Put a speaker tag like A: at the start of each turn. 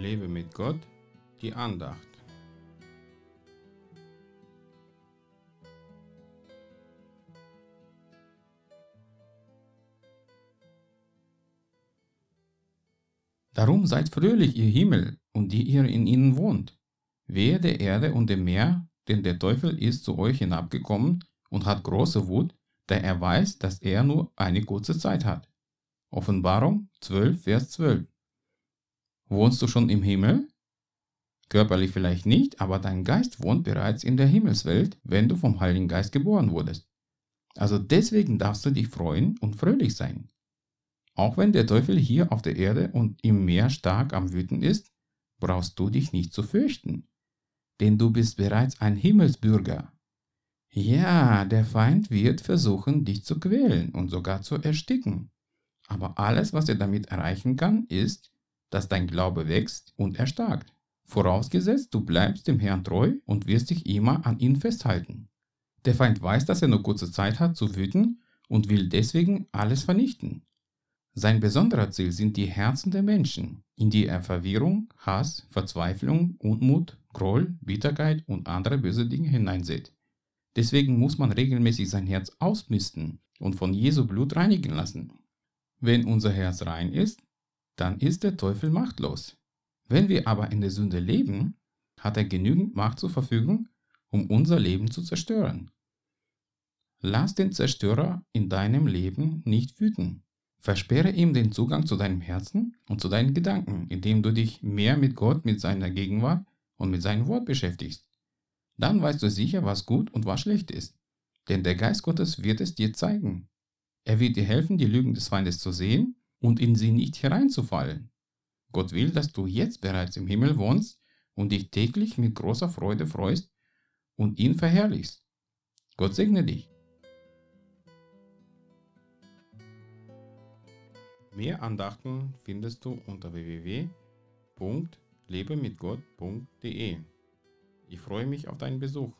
A: Lebe mit Gott, die Andacht. Darum seid fröhlich, ihr Himmel, und die ihr in ihnen wohnt. Wehe der Erde und dem Meer, denn der Teufel ist zu euch hinabgekommen und hat große Wut, da er weiß, dass er nur eine kurze Zeit hat. Offenbarung 12, Vers 12. Wohnst du schon im Himmel? Körperlich vielleicht nicht, aber dein Geist wohnt bereits in der Himmelswelt, wenn du vom Heiligen Geist geboren wurdest. Also deswegen darfst du dich freuen und fröhlich sein. Auch wenn der Teufel hier auf der Erde und im Meer stark am Wüten ist, brauchst du dich nicht zu fürchten, denn du bist bereits ein Himmelsbürger. Ja, der Feind wird versuchen, dich zu quälen und sogar zu ersticken. Aber alles, was er damit erreichen kann, ist, dass dein Glaube wächst und erstarkt. Vorausgesetzt, du bleibst dem Herrn treu und wirst dich immer an ihn festhalten. Der Feind weiß, dass er nur kurze Zeit hat zu wüten und will deswegen alles vernichten. Sein besonderer Ziel sind die Herzen der Menschen, in die er Verwirrung, Hass, Verzweiflung, Unmut, Groll, Bitterkeit und andere böse Dinge hineinsät. Deswegen muss man regelmäßig sein Herz ausmisten und von Jesu Blut reinigen lassen. Wenn unser Herz rein ist, dann ist der Teufel machtlos. Wenn wir aber in der Sünde leben, hat er genügend Macht zur Verfügung, um unser Leben zu zerstören. Lass den Zerstörer in deinem Leben nicht wüten. Versperre ihm den Zugang zu deinem Herzen und zu deinen Gedanken, indem du dich mehr mit Gott, mit seiner Gegenwart und mit seinem Wort beschäftigst. Dann weißt du sicher, was gut und was schlecht ist. Denn der Geist Gottes wird es dir zeigen. Er wird dir helfen, die Lügen des Feindes zu sehen und in sie nicht hereinzufallen. Gott will, dass du jetzt bereits im Himmel wohnst und dich täglich mit großer Freude freust und ihn verherrlichst. Gott segne dich. Mehr Andachten findest du unter www.lebemitgott.de. Ich freue mich auf deinen Besuch.